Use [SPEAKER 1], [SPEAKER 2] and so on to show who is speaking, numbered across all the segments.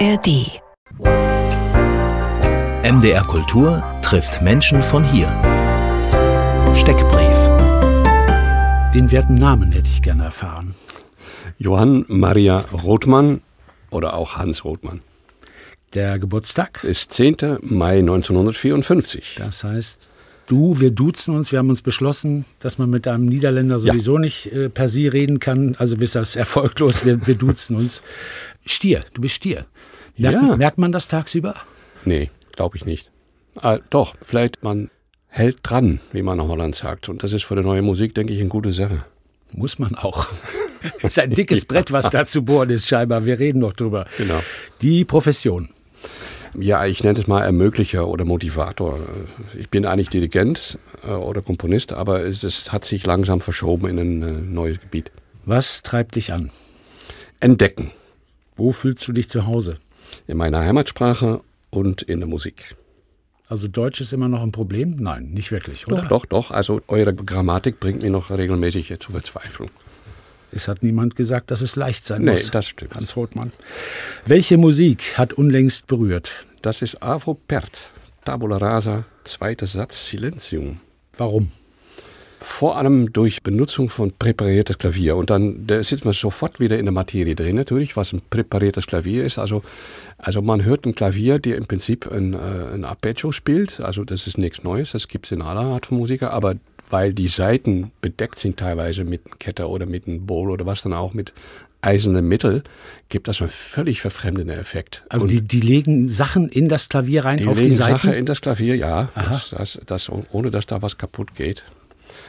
[SPEAKER 1] ARD.
[SPEAKER 2] MDR Kultur trifft Menschen von hier. Steckbrief.
[SPEAKER 3] Den werten Namen hätte ich gerne erfahren.
[SPEAKER 4] Johann Maria Rothmann oder auch Hans Rothmann.
[SPEAKER 3] Der Geburtstag?
[SPEAKER 4] Ist 10. Mai 1954.
[SPEAKER 3] Das heißt, du, wir duzen uns, wir haben uns beschlossen, dass man mit einem Niederländer sowieso ja. nicht äh, per Sie reden kann. Also ist das erfolglos, wir, wir duzen uns. Stier, du bist Stier. Merkt, ja. merkt man das tagsüber?
[SPEAKER 4] Nee, glaube ich nicht. Ah, doch, vielleicht man hält dran, wie man in Holland sagt. Und das ist für die neue Musik, denke ich, eine gute Sache.
[SPEAKER 3] Muss man auch. ist ein dickes. Brett, was da zu bohren ist, scheinbar. Wir reden noch drüber.
[SPEAKER 4] Genau.
[SPEAKER 3] Die Profession.
[SPEAKER 4] Ja, ich nenne es mal Ermöglicher oder Motivator. Ich bin eigentlich Dirigent äh, oder Komponist, aber es, es hat sich langsam verschoben in ein äh, neues Gebiet.
[SPEAKER 3] Was treibt dich an?
[SPEAKER 4] Entdecken.
[SPEAKER 3] Wo fühlst du dich zu Hause?
[SPEAKER 4] In meiner Heimatsprache und in der Musik.
[SPEAKER 3] Also Deutsch ist immer noch ein Problem? Nein, nicht wirklich, oder?
[SPEAKER 4] Doch, doch, doch. Also eure Grammatik bringt mich noch regelmäßig zur Verzweiflung.
[SPEAKER 3] Es hat niemand gesagt, dass es leicht sein
[SPEAKER 4] nee,
[SPEAKER 3] muss.
[SPEAKER 4] Nee, das stimmt.
[SPEAKER 3] Hans Rothmann. Welche Musik hat unlängst berührt?
[SPEAKER 4] Das ist Avo Pert, Tabula Rasa, zweiter Satz, Silenzium.
[SPEAKER 3] Warum?
[SPEAKER 4] Vor allem durch Benutzung von präpariertes Klavier. Und dann da sitzt man sofort wieder in der Materie drin, natürlich, was ein präpariertes Klavier ist. Also, also man hört ein Klavier, der im Prinzip ein, äh, ein Arpeggio spielt. Also das ist nichts Neues, das gibt es in aller Art von Musiker. Aber weil die Seiten bedeckt sind teilweise mit Kette oder mit einem Bowl oder was dann auch mit eisernen Mittel, gibt das einen völlig verfremdenden Effekt.
[SPEAKER 3] Also die, die legen Sachen in das Klavier rein
[SPEAKER 4] die
[SPEAKER 3] auf
[SPEAKER 4] legen
[SPEAKER 3] die Seiten?
[SPEAKER 4] Sachen in das Klavier, ja, das, das, das, ohne dass da was kaputt geht.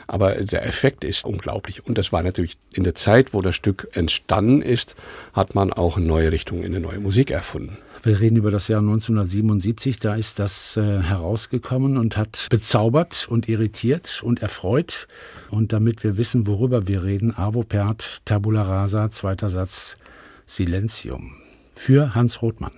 [SPEAKER 4] Aber der Effekt ist unglaublich. Und das war natürlich in der Zeit, wo das Stück entstanden ist, hat man auch eine neue Richtung in eine neue Musik erfunden.
[SPEAKER 3] Wir reden über das Jahr 1977, da ist das äh, herausgekommen und hat bezaubert und irritiert und erfreut. Und damit wir wissen, worüber wir reden, Avopert, Tabula Rasa, zweiter Satz, Silentium. Für Hans Rothmann.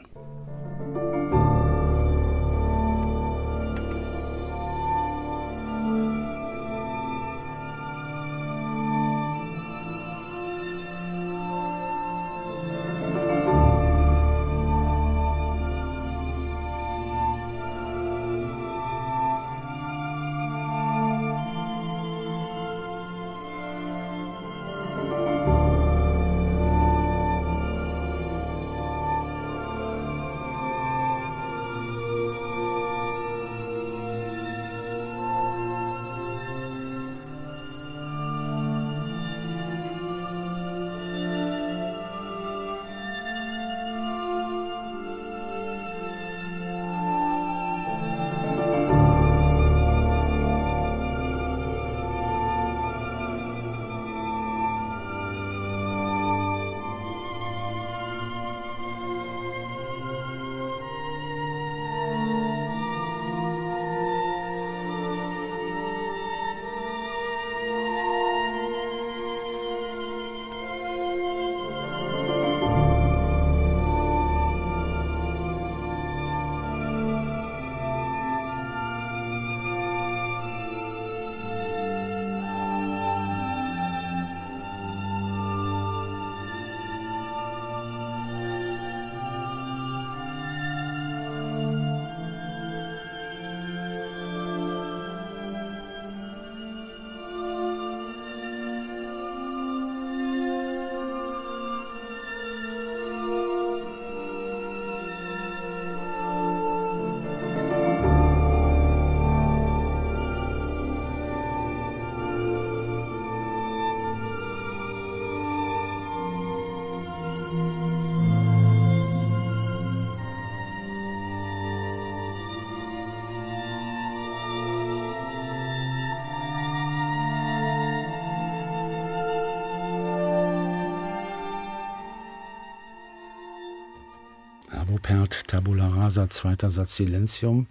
[SPEAKER 3] Rupert Tabula Rasa, zweiter Satz Silentium.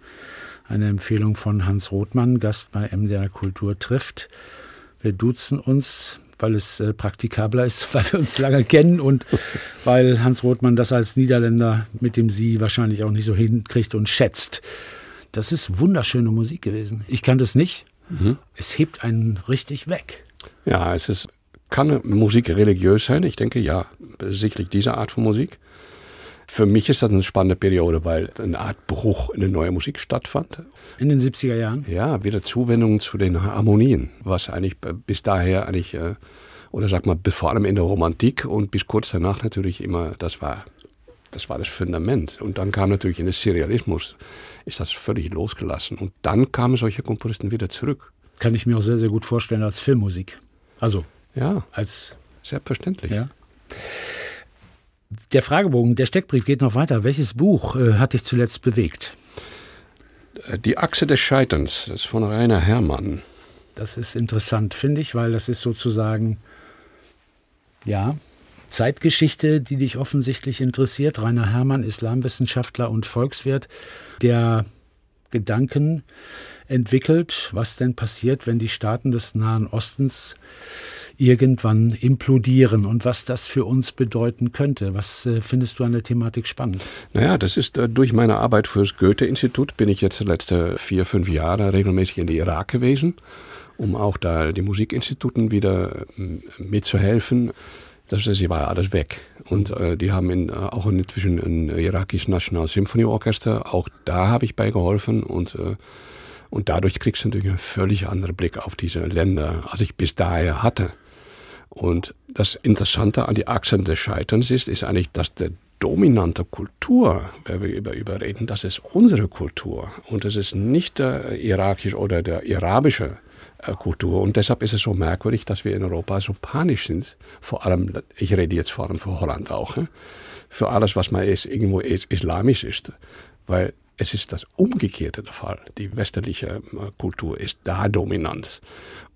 [SPEAKER 3] Eine Empfehlung von Hans Rothmann, Gast bei MDR Kultur trifft. Wir duzen uns, weil es äh, praktikabler ist, weil wir uns lange kennen und weil Hans Rothmann das als Niederländer mit dem Sie wahrscheinlich auch nicht so hinkriegt und schätzt. Das ist wunderschöne Musik gewesen. Ich kann das nicht. Mhm. Es hebt einen richtig weg.
[SPEAKER 4] Ja, es ist, kann Musik religiös sein? Ich denke ja, sicherlich diese Art von Musik. Für mich ist das eine spannende Periode, weil eine Art Bruch in der neuen Musik stattfand.
[SPEAKER 3] In den 70er Jahren?
[SPEAKER 4] Ja, wieder Zuwendung zu den Harmonien, was eigentlich bis daher eigentlich, äh, oder sag mal, vor allem in der Romantik und bis kurz danach natürlich immer, das war das war das Fundament. Und dann kam natürlich in den Serialismus, ist das völlig losgelassen. Und dann kamen solche Komponisten wieder zurück.
[SPEAKER 3] Kann ich mir auch sehr, sehr gut vorstellen als Filmmusik. Also
[SPEAKER 4] ja,
[SPEAKER 3] als
[SPEAKER 4] selbstverständlich.
[SPEAKER 3] Ja. Der Fragebogen, der Steckbrief geht noch weiter. Welches Buch äh, hat dich zuletzt bewegt?
[SPEAKER 4] Äh, die Achse des Scheiterns, das ist von Rainer Herrmann.
[SPEAKER 3] Das ist interessant, finde ich, weil das ist sozusagen, ja, Zeitgeschichte, die dich offensichtlich interessiert. Rainer Herrmann, Islamwissenschaftler und Volkswirt, der Gedanken entwickelt, was denn passiert, wenn die Staaten des Nahen Ostens irgendwann implodieren und was das für uns bedeuten könnte. Was äh, findest du an der Thematik spannend?
[SPEAKER 4] Naja, das ist äh, durch meine Arbeit für das Goethe-Institut bin ich jetzt die letzten vier, fünf Jahre regelmäßig in den Irak gewesen, um auch da die Musikinstituten wieder äh, mitzuhelfen. Das, sie war alles weg. Und äh, die haben in, auch inzwischen ein irakisches National Symphony Orchester. Auch da habe ich bei geholfen und äh, und dadurch kriegst du natürlich einen völlig anderen Blick auf diese Länder, als ich bis daher hatte. Und das Interessante an die Achsen des Scheiterns ist, ist eigentlich, dass die dominante Kultur, wenn wir über, über das ist unsere Kultur. Und es ist nicht der irakische oder der arabische äh, Kultur. Und deshalb ist es so merkwürdig, dass wir in Europa so panisch sind. Vor allem, ich rede jetzt vor allem für Holland auch, für alles, was mal ist, irgendwo islamisch ist. Weil es ist das Umgekehrte der Fall. Die westliche äh, Kultur ist da dominant.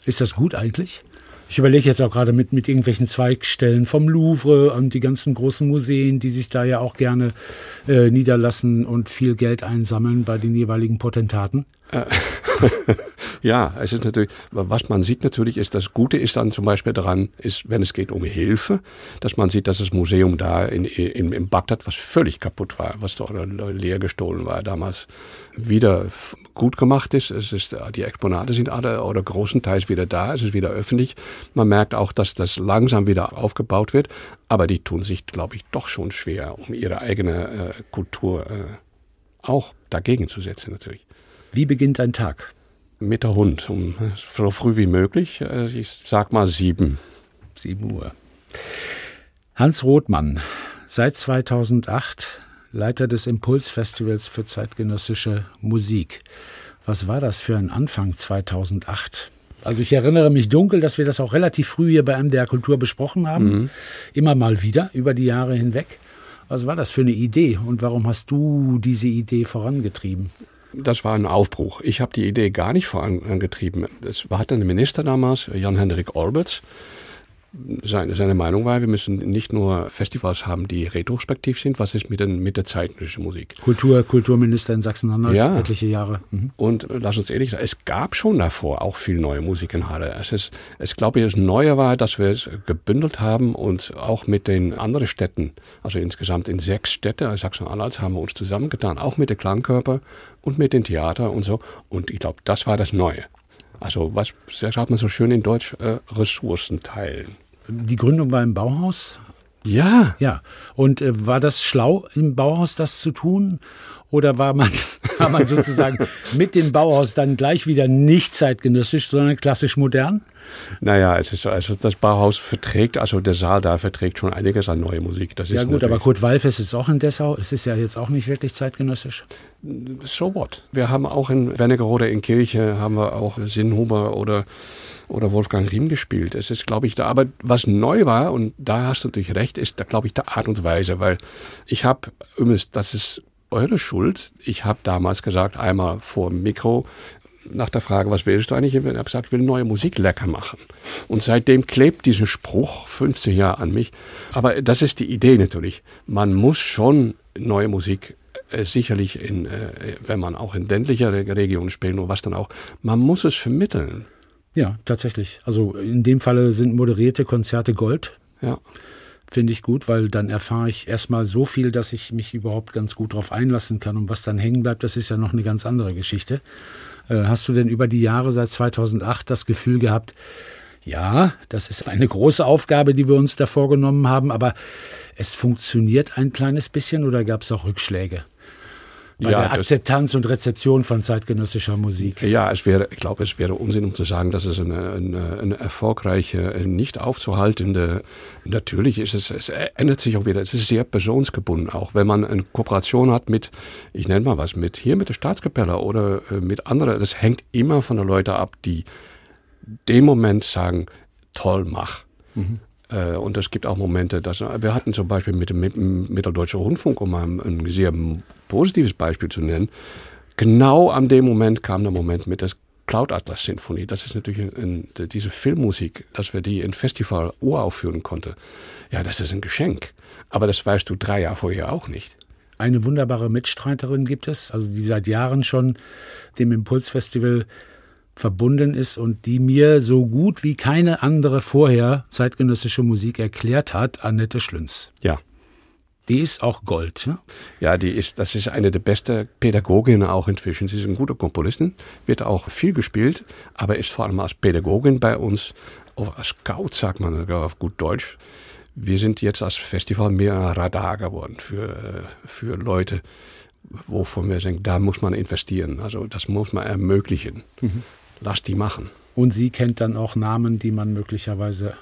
[SPEAKER 3] Ist das gut eigentlich? Ich überlege jetzt auch gerade mit, mit irgendwelchen Zweigstellen vom Louvre und die ganzen großen Museen, die sich da ja auch gerne äh, niederlassen und viel Geld einsammeln bei den jeweiligen Potentaten. Äh,
[SPEAKER 4] ja, es ist natürlich, was man sieht natürlich, ist das Gute ist dann zum Beispiel daran, ist, wenn es geht um Hilfe, dass man sieht, dass das Museum da in, in, in Bagdad, was völlig kaputt war, was doch leer gestohlen war damals, wieder gut gemacht ist. Es ist, die Exponate sind alle oder großenteils wieder da, es ist wieder öffentlich. Man merkt auch, dass das langsam wieder aufgebaut wird, aber die tun sich, glaube ich, doch schon schwer, um ihre eigene äh, Kultur äh, auch dagegen zu setzen natürlich.
[SPEAKER 3] Wie beginnt ein Tag?
[SPEAKER 4] Mit der Hund, um so früh wie möglich. Äh, ich sag mal sieben.
[SPEAKER 3] Sieben Uhr. Hans Rothmann, seit 2008 Leiter des Impulsfestivals für zeitgenössische Musik. Was war das für ein Anfang 2008? Also ich erinnere mich dunkel, dass wir das auch relativ früh hier bei MDR Kultur besprochen haben. Mhm. Immer mal wieder über die Jahre hinweg. Was war das für eine Idee und warum hast du diese Idee vorangetrieben?
[SPEAKER 4] Das war ein Aufbruch. Ich habe die Idee gar nicht vorangetrieben. Es hatte ein Minister damals, Jan-Hendrik Olberts, seine, seine Meinung war, wir müssen nicht nur Festivals haben, die retrospektiv sind, was ist mit, den, mit der zeitgenössischen Musik?
[SPEAKER 3] Kultur, Kulturminister in Sachsen-Anhalt, ja. etliche Jahre.
[SPEAKER 4] Mhm. Und lass uns ehrlich sagen, es gab schon davor auch viel neue Musik in Halle. Es ist, es glaube ich, das Neue war, dass wir es gebündelt haben und auch mit den anderen Städten, also insgesamt in sechs Städte, Sachsen-Anhalt, haben wir uns zusammengetan, auch mit den Klangkörper und mit den Theater und so. Und ich glaube, das war das Neue. Also was sagt man so schön in Deutsch, äh, Ressourcen teilen.
[SPEAKER 3] Die Gründung war im Bauhaus?
[SPEAKER 4] Ja.
[SPEAKER 3] Ja. Und äh, war das schlau, im Bauhaus das zu tun? Oder war man, war man sozusagen mit dem Bauhaus dann gleich wieder nicht zeitgenössisch, sondern klassisch modern?
[SPEAKER 4] Naja, es ist, also das Bauhaus verträgt, also der Saal da verträgt schon einiges an neue Musik. Das
[SPEAKER 3] ja gut, aber Kurt Walfes ist auch in Dessau. Es ist ja jetzt auch nicht wirklich zeitgenössisch.
[SPEAKER 4] So what? Wir haben auch in Wernigerode in Kirche, haben wir auch Sinnhuber oder oder Wolfgang Riem gespielt. Es ist, glaube ich, da. Aber was neu war, und da hast du natürlich recht, ist, da glaube ich, der Art und Weise, weil ich habe, das ist eure Schuld. Ich habe damals gesagt, einmal vor dem Mikro, nach der Frage, was willst du eigentlich? Ich habe gesagt, ich will neue Musik lecker machen. Und seitdem klebt dieser Spruch 15 Jahre an mich. Aber das ist die Idee natürlich. Man muss schon neue Musik äh, sicherlich in, äh, wenn man auch in ländlicher Regionen spielt und was dann auch, man muss es vermitteln.
[SPEAKER 3] Ja, tatsächlich. Also in dem Falle sind moderierte Konzerte Gold.
[SPEAKER 4] Ja.
[SPEAKER 3] Finde ich gut, weil dann erfahre ich erstmal so viel, dass ich mich überhaupt ganz gut darauf einlassen kann. Und was dann hängen bleibt, das ist ja noch eine ganz andere Geschichte. Äh, hast du denn über die Jahre seit 2008 das Gefühl gehabt, ja, das ist eine große Aufgabe, die wir uns da vorgenommen haben, aber es funktioniert ein kleines bisschen oder gab es auch Rückschläge? Bei
[SPEAKER 4] Ja,
[SPEAKER 3] der Akzeptanz und Rezeption von zeitgenössischer Musik.
[SPEAKER 4] Ja, es wäre, ich glaube, es wäre Unsinn, um zu sagen, dass es eine, eine, eine erfolgreiche, äh, nicht aufzuhaltende, natürlich ist es, es ändert sich auch wieder, es ist sehr personsgebunden, auch wenn man eine Kooperation hat mit, ich nenne mal was, mit hier mit der Staatskapelle oder äh, mit anderen, das hängt immer von den Leuten ab, die dem Moment sagen, toll, mach. Äh, Und es gibt auch Momente, dass wir hatten zum Beispiel mit dem mit dem Mitteldeutschen Rundfunk, um ein sehr positives Beispiel zu nennen, genau an dem Moment kam der Moment mit der Cloud Atlas Sinfonie. Das ist natürlich ein, diese Filmmusik, dass wir die in Festival uraufführen konnten. Ja, das ist ein Geschenk. Aber das weißt du drei Jahre vorher auch nicht.
[SPEAKER 3] Eine wunderbare Mitstreiterin gibt es, also die seit Jahren schon dem Impulsfestival verbunden ist und die mir so gut wie keine andere vorher zeitgenössische Musik erklärt hat, Annette Schlünz.
[SPEAKER 4] Ja.
[SPEAKER 3] Die ist auch Gold. Ne?
[SPEAKER 4] Ja, die ist, das ist eine der besten Pädagoginnen auch inzwischen. Sie ist eine gute Komponistin, wird auch viel gespielt, aber ist vor allem als Pädagogin bei uns, auch als Scout, sagt man auf gut Deutsch. Wir sind jetzt als Festival mehr ein Radar geworden für, für Leute, wovon wir denken, da muss man investieren. Also das muss man ermöglichen. Lass die machen.
[SPEAKER 3] Und sie kennt dann auch Namen, die man möglicherweise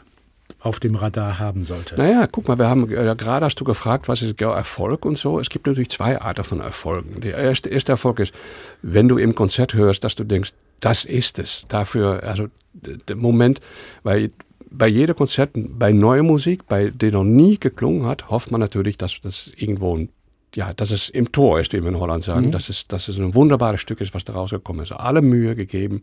[SPEAKER 3] auf dem Radar haben sollte.
[SPEAKER 4] Naja, guck mal, wir haben äh, gerade hast du gefragt, was ist Erfolg und so. Es gibt natürlich zwei Arten von Erfolgen. Der erste, erste Erfolg ist, wenn du im Konzert hörst, dass du denkst, das ist es. Dafür, also der Moment, weil bei jedem Konzert, bei neuer Musik, bei der noch nie geklungen hat, hofft man natürlich, dass das irgendwo ein ja, dass es im Tor ist, wie wir in Holland sagen, mhm. dass, es, dass es ein wunderbares Stück ist, was da rausgekommen ist. Alle Mühe gegeben.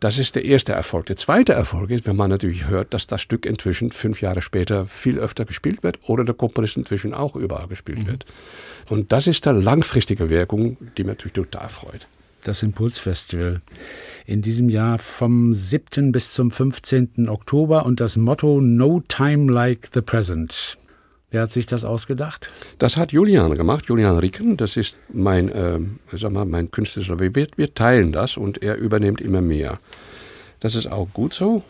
[SPEAKER 4] Das ist der erste Erfolg. Der zweite Erfolg ist, wenn man natürlich hört, dass das Stück inzwischen fünf Jahre später viel öfter gespielt wird oder der Komponist inzwischen auch überall gespielt mhm. wird. Und das ist eine langfristige Wirkung, die mich natürlich total freut.
[SPEAKER 3] Das Impulsfestival in diesem Jahr vom 7. bis zum 15. Oktober und das Motto No Time Like the Present. Wer hat sich das ausgedacht?
[SPEAKER 4] Das hat Julian gemacht, Julian Ricken. Das ist mein, äh, sag mal, mein Künstler. Wir, wir teilen das und er übernimmt immer mehr. Das ist auch gut so.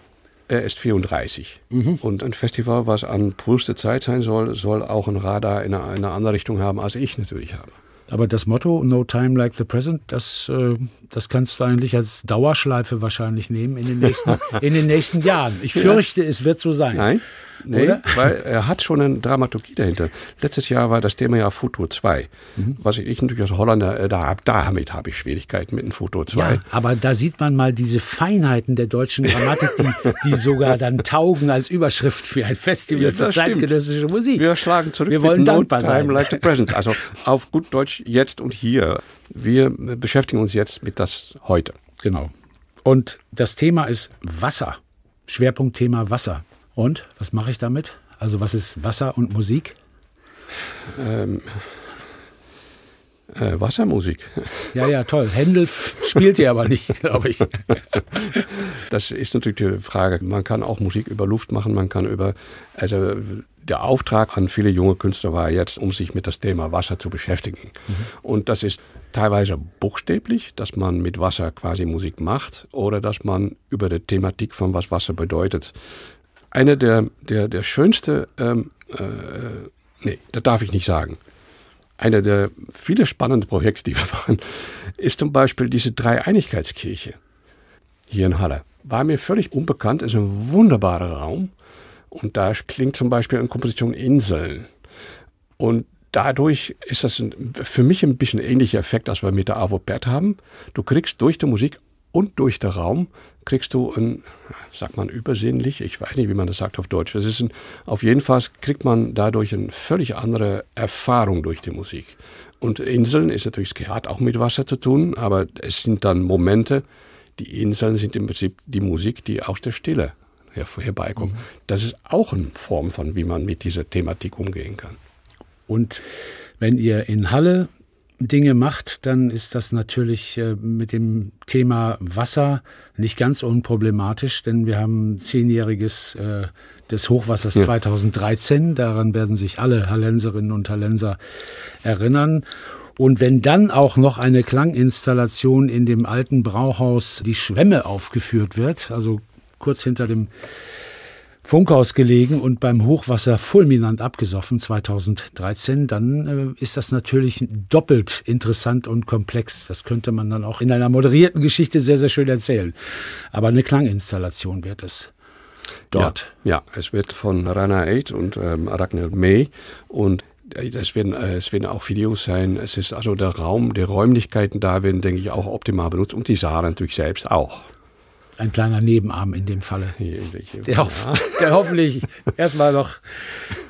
[SPEAKER 4] Er ist 34. Mhm. Und ein Festival, was an der Zeit sein soll, soll auch ein Radar in eine, in eine andere Richtung haben, als ich natürlich habe.
[SPEAKER 3] Aber das Motto No Time Like the Present, das, äh, das kannst du eigentlich als Dauerschleife wahrscheinlich nehmen in den nächsten, in den nächsten Jahren. Ich fürchte, ja. es wird so sein.
[SPEAKER 4] Nein, nee, Oder? weil er hat schon eine Dramaturgie dahinter. Letztes Jahr war das Thema ja Futur 2. Mhm. Was ich natürlich als Holländer, äh, da, damit habe ich Schwierigkeiten mit dem Futur 2.
[SPEAKER 3] Ja, aber da sieht man mal diese Feinheiten der deutschen Grammatik, die, die sogar dann taugen als Überschrift für ein Festival ja, für zeitgenössische Musik.
[SPEAKER 4] Wir schlagen zurück
[SPEAKER 3] Wir wollen dankbar
[SPEAKER 4] no
[SPEAKER 3] sein.
[SPEAKER 4] like the present. Also auf gut Deutsch jetzt und hier. Wir beschäftigen uns jetzt mit das heute.
[SPEAKER 3] Genau. Und das Thema ist Wasser. Schwerpunktthema Wasser. Und was mache ich damit? Also was ist Wasser und Musik?
[SPEAKER 4] Ähm, äh, Wassermusik.
[SPEAKER 3] Ja, ja, toll. Händel spielt ihr aber nicht, glaube ich.
[SPEAKER 4] Das ist natürlich die Frage. Man kann auch Musik über Luft machen, man kann über, also der Auftrag an viele junge Künstler war jetzt, um sich mit das Thema Wasser zu beschäftigen. Mhm. Und das ist teilweise buchstäblich, dass man mit Wasser quasi Musik macht oder dass man über die Thematik von was Wasser bedeutet. Eine der, der, der schönste, ähm, äh, nee, das darf ich nicht sagen. Eine der viele spannenden Projekte, die wir machen, ist zum Beispiel diese Dreieinigkeitskirche hier in Halle. War mir völlig unbekannt, ist ein wunderbarer Raum. Und da klingt zum Beispiel eine Komposition Inseln. Und dadurch ist das für mich ein bisschen ähnlicher Effekt, als wir mit der Avopert haben. Du kriegst durch die Musik und durch den Raum, kriegst du ein, sagt man übersinnlich, ich weiß nicht, wie man das sagt auf Deutsch. Das ist ein, auf jeden Fall kriegt man dadurch eine völlig andere Erfahrung durch die Musik. Und Inseln ist natürlich, es hat auch mit Wasser zu tun, aber es sind dann Momente, die Inseln sind im Prinzip die Musik, die aus der Stille her herbeikommt. Mhm. Das ist auch eine Form von, wie man mit dieser Thematik umgehen kann.
[SPEAKER 3] Und wenn ihr in Halle Dinge macht, dann ist das natürlich äh, mit dem Thema Wasser nicht ganz unproblematisch, denn wir haben zehnjähriges äh, des Hochwassers ja. 2013. Daran werden sich alle Hallenserinnen und Hallenser erinnern. Und wenn dann auch noch eine Klanginstallation in dem alten Brauhaus Die Schwemme aufgeführt wird, also kurz hinter dem Funkhaus gelegen und beim Hochwasser fulminant abgesoffen 2013, dann äh, ist das natürlich doppelt interessant und komplex. Das könnte man dann auch in einer moderierten Geschichte sehr, sehr schön erzählen. Aber eine Klanginstallation wird es dort.
[SPEAKER 4] Ja, ja es wird von Rana Eid und ähm, Arachne May und es werden, äh, es werden auch Videos sein. Es ist also der Raum, die Räumlichkeiten da werden, denke ich, auch optimal benutzt und die Saal natürlich selbst auch.
[SPEAKER 3] Ein kleiner Nebenarm in dem Falle. Der, hoff, der hoffentlich erstmal noch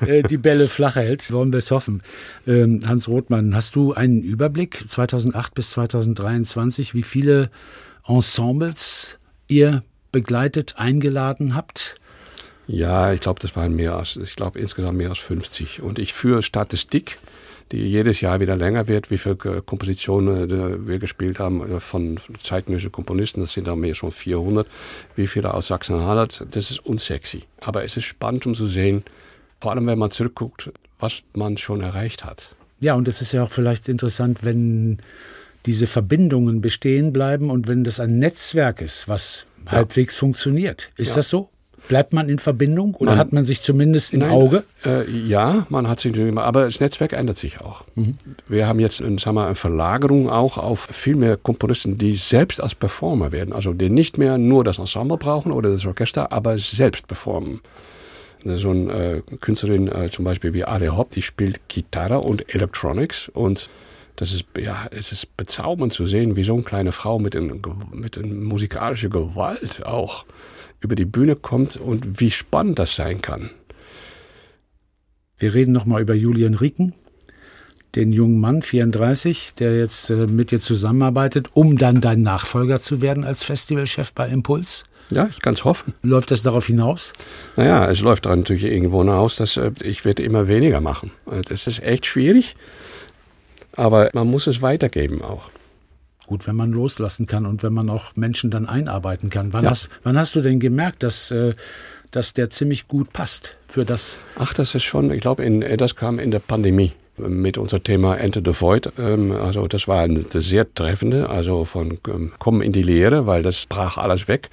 [SPEAKER 3] äh, die Bälle flach hält, wollen wir es hoffen. Ähm, Hans Rothmann, hast du einen Überblick 2008 bis 2023, wie viele Ensembles ihr begleitet, eingeladen habt?
[SPEAKER 4] Ja, ich glaube, das waren mehr als, ich glaube insgesamt mehr als 50. Und ich führe Statistik, die jedes Jahr wieder länger wird, wie viele Kompositionen äh, wir gespielt haben äh, von zeitgenössischen Komponisten. Das sind dann mehr schon 400. Wie viele aus Sachsen-Anhalt. Das ist unsexy. Aber es ist spannend, um zu sehen, vor allem wenn man zurückguckt, was man schon erreicht hat.
[SPEAKER 3] Ja, und es ist ja auch vielleicht interessant, wenn diese Verbindungen bestehen bleiben und wenn das ein Netzwerk ist, was ja. halbwegs funktioniert. Ist ja. das so? Bleibt man in Verbindung oder man, hat man sich zumindest im
[SPEAKER 4] nein,
[SPEAKER 3] Auge?
[SPEAKER 4] Äh, ja, man hat sich immer, aber das Netzwerk ändert sich auch. Mhm. Wir haben jetzt sagen wir, eine Verlagerung auch auf viel mehr Komponisten, die selbst als Performer werden. Also die nicht mehr nur das Ensemble brauchen oder das Orchester, aber selbst performen. So eine äh, Künstlerin äh, zum Beispiel wie Ari Hopp, die spielt Gitarre und Electronics und das ist, ja, es ist bezaubernd zu sehen, wie so eine kleine Frau mit, ein, mit einer musikalischen Gewalt auch über die Bühne kommt und wie spannend das sein kann.
[SPEAKER 3] Wir reden nochmal über Julian Rieken, den jungen Mann, 34, der jetzt äh, mit dir zusammenarbeitet, um dann dein Nachfolger zu werden als Festivalchef bei Impuls.
[SPEAKER 4] Ja, ich kann es hoffen.
[SPEAKER 3] Läuft das darauf hinaus?
[SPEAKER 4] Naja, es läuft dann natürlich irgendwo hinaus, dass äh, ich werde immer weniger machen. Äh, das ist echt schwierig, aber man muss es weitergeben auch
[SPEAKER 3] gut, wenn man loslassen kann und wenn man auch Menschen dann einarbeiten kann. Wann, ja. hast, wann hast du denn gemerkt, dass, äh, dass der ziemlich gut passt für das?
[SPEAKER 4] Ach, das ist schon, ich glaube, das kam in der Pandemie mit unser Thema Enter the Void. Ähm, also das war eine sehr treffende, also von ähm, Kommen in die Lehre, weil das brach alles weg.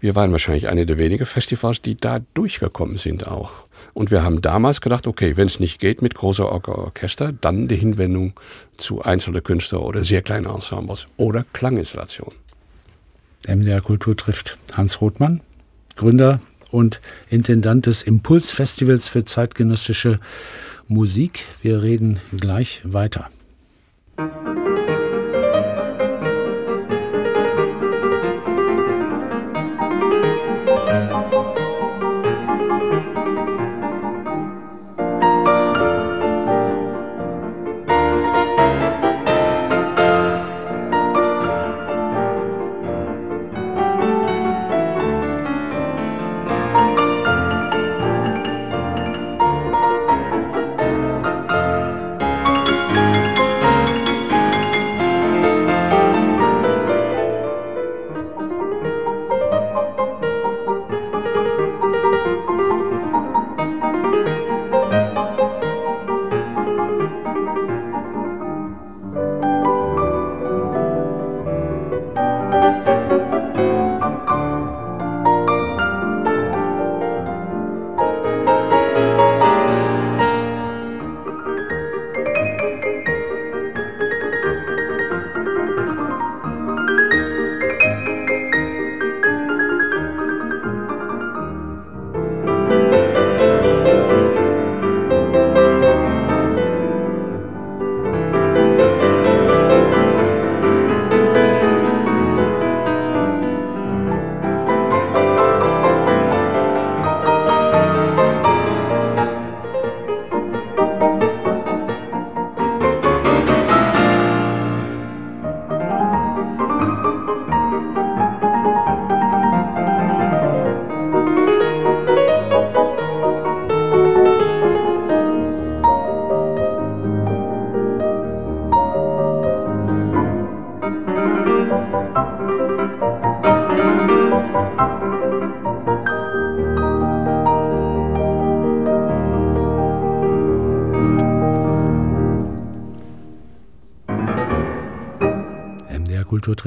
[SPEAKER 4] Wir waren wahrscheinlich eine der wenigen Festivals, die da durchgekommen sind auch. Und wir haben damals gedacht, okay, wenn es nicht geht mit großer Or Orchester, dann die Hinwendung zu einzelnen Künstlern oder sehr kleinen Ensembles oder Klanginstallationen.
[SPEAKER 3] MDR Kultur trifft Hans Rothmann, Gründer und Intendant des Impulsfestivals für zeitgenössische Musik. Wir reden gleich weiter. Kultur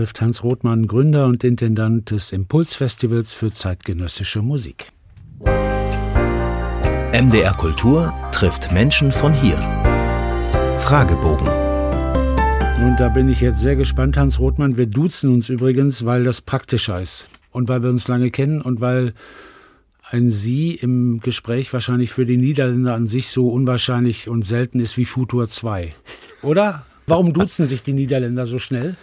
[SPEAKER 3] trifft Hans Rothmann, Gründer und Intendant des Impulsfestivals für zeitgenössische Musik.
[SPEAKER 2] MDR Kultur trifft Menschen von hier. Fragebogen.
[SPEAKER 3] Nun, da bin ich jetzt sehr gespannt, Hans Rothmann. Wir duzen uns übrigens, weil das praktischer ist und weil wir uns lange kennen und weil ein Sie im Gespräch wahrscheinlich für die Niederländer an sich so unwahrscheinlich und selten ist wie Futur 2. Oder? Warum duzen sich die Niederländer so schnell?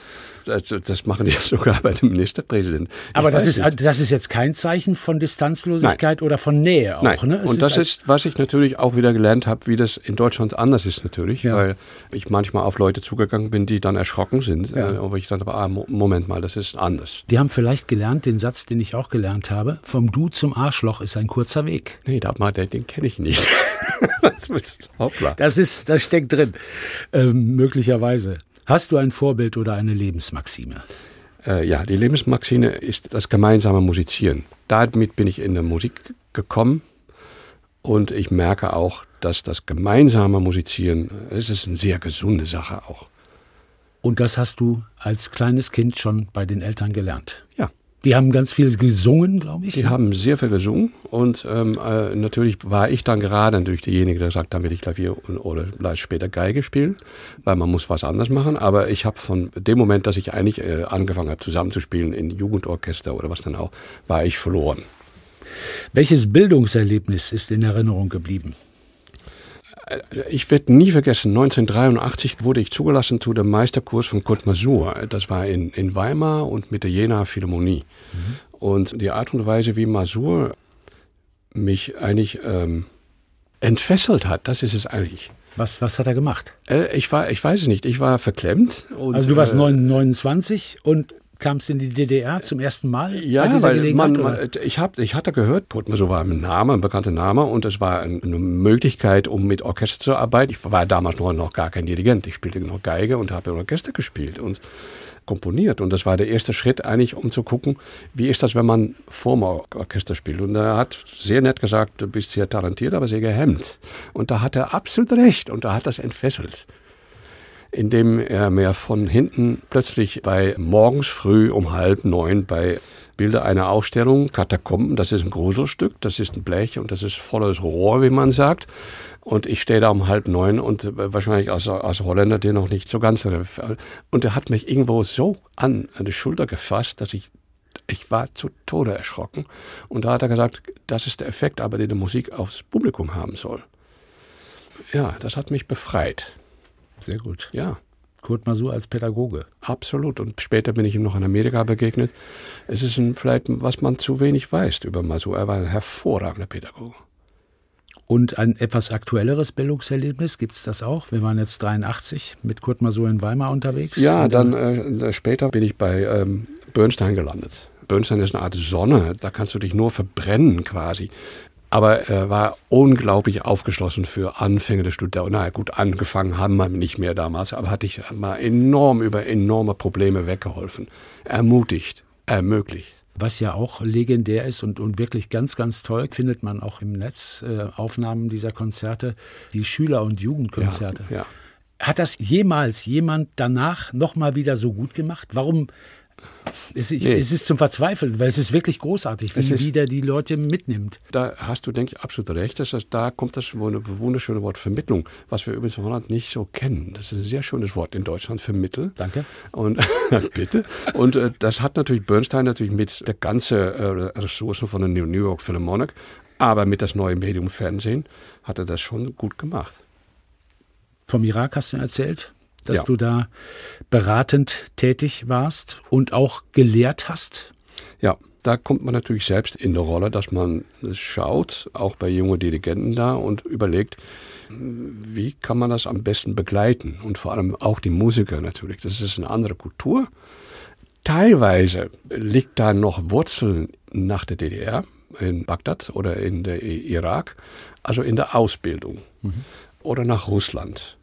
[SPEAKER 4] Das, das machen die sogar bei dem Ministerpräsidenten.
[SPEAKER 3] Aber das ist, das ist jetzt kein Zeichen von Distanzlosigkeit Nein. oder von Nähe auch.
[SPEAKER 4] Nein.
[SPEAKER 3] Ne?
[SPEAKER 4] Und ist das ist, was ich natürlich auch wieder gelernt habe, wie das in Deutschland anders ist natürlich, ja. weil ich manchmal auf Leute zugegangen bin, die dann erschrocken sind. Ja. Äh, aber ich dachte, ah, Moment mal, das ist anders.
[SPEAKER 3] Die haben vielleicht gelernt, den Satz, den ich auch gelernt habe, vom Du zum Arschloch ist ein kurzer Weg.
[SPEAKER 4] Nee, da, den kenne ich nicht.
[SPEAKER 3] das, ist, das steckt drin, ähm, möglicherweise. Hast du ein Vorbild oder eine Lebensmaxime?
[SPEAKER 4] Äh, ja, die Lebensmaxime ist das gemeinsame Musizieren. Damit bin ich in der Musik gekommen und ich merke auch, dass das gemeinsame Musizieren, es ist eine sehr gesunde Sache auch.
[SPEAKER 3] Und das hast du als kleines Kind schon bei den Eltern gelernt?
[SPEAKER 4] Ja.
[SPEAKER 3] Die haben ganz viel gesungen, glaube ich.
[SPEAKER 4] Die haben sehr viel gesungen und ähm, äh, natürlich war ich dann gerade natürlich derjenige, der sagt, dann will ich Klavier oder vielleicht später Geige spielen, weil man muss was anderes machen. Aber ich habe von dem Moment, dass ich eigentlich äh, angefangen habe zusammenzuspielen in Jugendorchester oder was dann auch, war ich verloren.
[SPEAKER 3] Welches Bildungserlebnis ist in Erinnerung geblieben?
[SPEAKER 4] Ich werde nie vergessen, 1983 wurde ich zugelassen zu dem Meisterkurs von Kurt Masur. Das war in, in Weimar und mit der Jena Philharmonie. Mhm. Und die Art und Weise, wie Masur mich eigentlich ähm, entfesselt hat, das ist es eigentlich.
[SPEAKER 3] Was, was hat er gemacht?
[SPEAKER 4] Äh, ich, war, ich weiß es nicht, ich war verklemmt.
[SPEAKER 3] Und, also du warst äh, 29 und kamst in die DDR zum ersten Mal?
[SPEAKER 4] Ja, weil man, man, ich, hab, ich hatte gehört, so war ein Name, ein bekannter Name und es war eine Möglichkeit, um mit Orchester zu arbeiten. Ich war damals noch, noch gar kein Dirigent, ich spielte noch Geige und habe im Orchester gespielt und komponiert. Und das war der erste Schritt eigentlich, um zu gucken, wie ist das, wenn man vor dem Orchester spielt. Und er hat sehr nett gesagt, du bist sehr talentiert, aber sehr gehemmt. Und da hat er absolut recht und da hat das entfesselt indem er mir von hinten plötzlich bei morgens früh um halb neun bei Bilder einer Ausstellung, Katakomben, das ist ein Gruselstück, das ist ein Blech und das ist volles Rohr, wie man sagt. Und ich stehe da um halb neun und wahrscheinlich als, als Holländer, der noch nicht so ganz. Und er hat mich irgendwo so an, an die Schulter gefasst, dass ich, ich war zu Tode erschrocken. Und da hat er gesagt, das ist der Effekt, aber den die Musik aufs Publikum haben soll. Ja, das hat mich befreit.
[SPEAKER 3] Sehr gut.
[SPEAKER 4] Ja.
[SPEAKER 3] Kurt Masur als Pädagoge.
[SPEAKER 4] Absolut. Und später bin ich ihm noch in Amerika begegnet. Es ist ein, vielleicht, was man zu wenig weiß über Masur. Er war ein hervorragender Pädagoge.
[SPEAKER 3] Und ein etwas aktuelleres Bildungserlebnis, gibt es das auch? Wir waren jetzt 83 mit Kurt Masur in Weimar unterwegs.
[SPEAKER 4] Ja, dann äh, später bin ich bei ähm, Bernstein gelandet. Bernstein ist eine Art Sonne, da kannst du dich nur verbrennen quasi. Aber er war unglaublich aufgeschlossen für anfängende Studenten. Na gut, angefangen haben wir nicht mehr damals, aber hatte ich mal enorm über enorme Probleme weggeholfen. Ermutigt, ermöglicht.
[SPEAKER 3] Was ja auch legendär ist und, und wirklich ganz, ganz toll, findet man auch im Netz äh, Aufnahmen dieser Konzerte, die Schüler- und Jugendkonzerte.
[SPEAKER 4] Ja, ja.
[SPEAKER 3] Hat das jemals jemand danach nochmal wieder so gut gemacht? Warum es, ich, nee. es, ist zum Verzweifeln, weil es ist wirklich großartig, wie ist, wieder die Leute mitnimmt.
[SPEAKER 4] Da hast du, denke ich, absolut recht. Das da kommt das wunderschöne Wort Vermittlung, was wir übrigens in Holland nicht so kennen. Das ist ein sehr schönes Wort in Deutschland, vermitteln.
[SPEAKER 3] Danke.
[SPEAKER 4] Und bitte. Und äh, das hat natürlich Bernstein natürlich mit der ganzen äh, Ressourcen von der New York Philharmonic, aber mit das neue Medium Fernsehen hat er das schon gut gemacht.
[SPEAKER 3] Vom Irak hast du erzählt? Dass ja. du da beratend tätig warst und auch gelehrt hast?
[SPEAKER 4] Ja, da kommt man natürlich selbst in die Rolle, dass man schaut, auch bei jungen Dirigenten da und überlegt, wie kann man das am besten begleiten und vor allem auch die Musiker natürlich. Das ist eine andere Kultur. Teilweise liegt da noch Wurzeln nach der DDR in Bagdad oder in der Irak, also in der Ausbildung mhm. oder nach Russland.